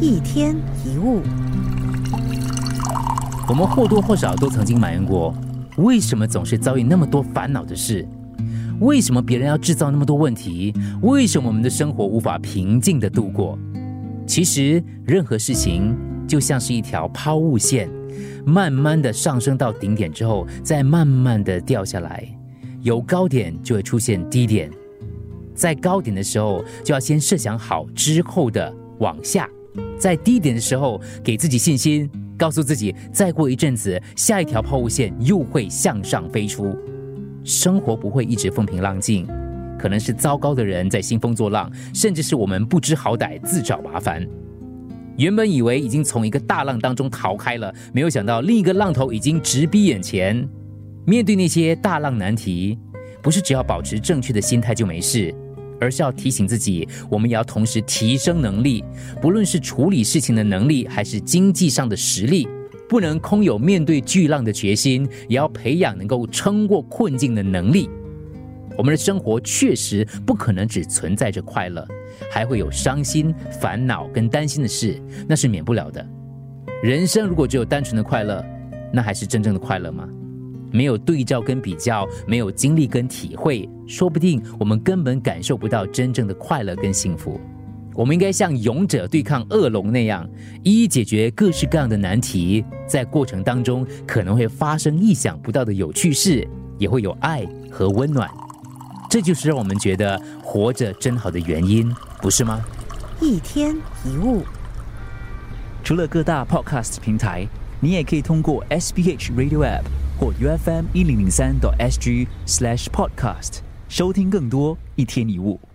一天一物，我们或多或少都曾经埋怨过，为什么总是遭遇那么多烦恼的事？为什么别人要制造那么多问题？为什么我们的生活无法平静的度过？其实，任何事情就像是一条抛物线，慢慢的上升到顶点之后，再慢慢的掉下来。有高点就会出现低点，在高点的时候就要先设想好之后的往下。在低点的时候，给自己信心，告诉自己，再过一阵子，下一条抛物线又会向上飞出。生活不会一直风平浪静，可能是糟糕的人在兴风作浪，甚至是我们不知好歹，自找麻烦。原本以为已经从一个大浪当中逃开了，没有想到另一个浪头已经直逼眼前。面对那些大浪难题，不是只要保持正确的心态就没事。而是要提醒自己，我们也要同时提升能力，不论是处理事情的能力，还是经济上的实力，不能空有面对巨浪的决心，也要培养能够撑过困境的能力。我们的生活确实不可能只存在着快乐，还会有伤心、烦恼跟担心的事，那是免不了的。人生如果只有单纯的快乐，那还是真正的快乐吗？没有对照跟比较，没有经历跟体会，说不定我们根本感受不到真正的快乐跟幸福。我们应该像勇者对抗恶龙那样，一一解决各式各样的难题。在过程当中，可能会发生意想不到的有趣事，也会有爱和温暖。这就是让我们觉得活着真好的原因，不是吗？一天一物，除了各大 Podcast 平台，你也可以通过 SBH Radio App。或 UFM 一零零三 SG slash podcast 收听更多一天一物。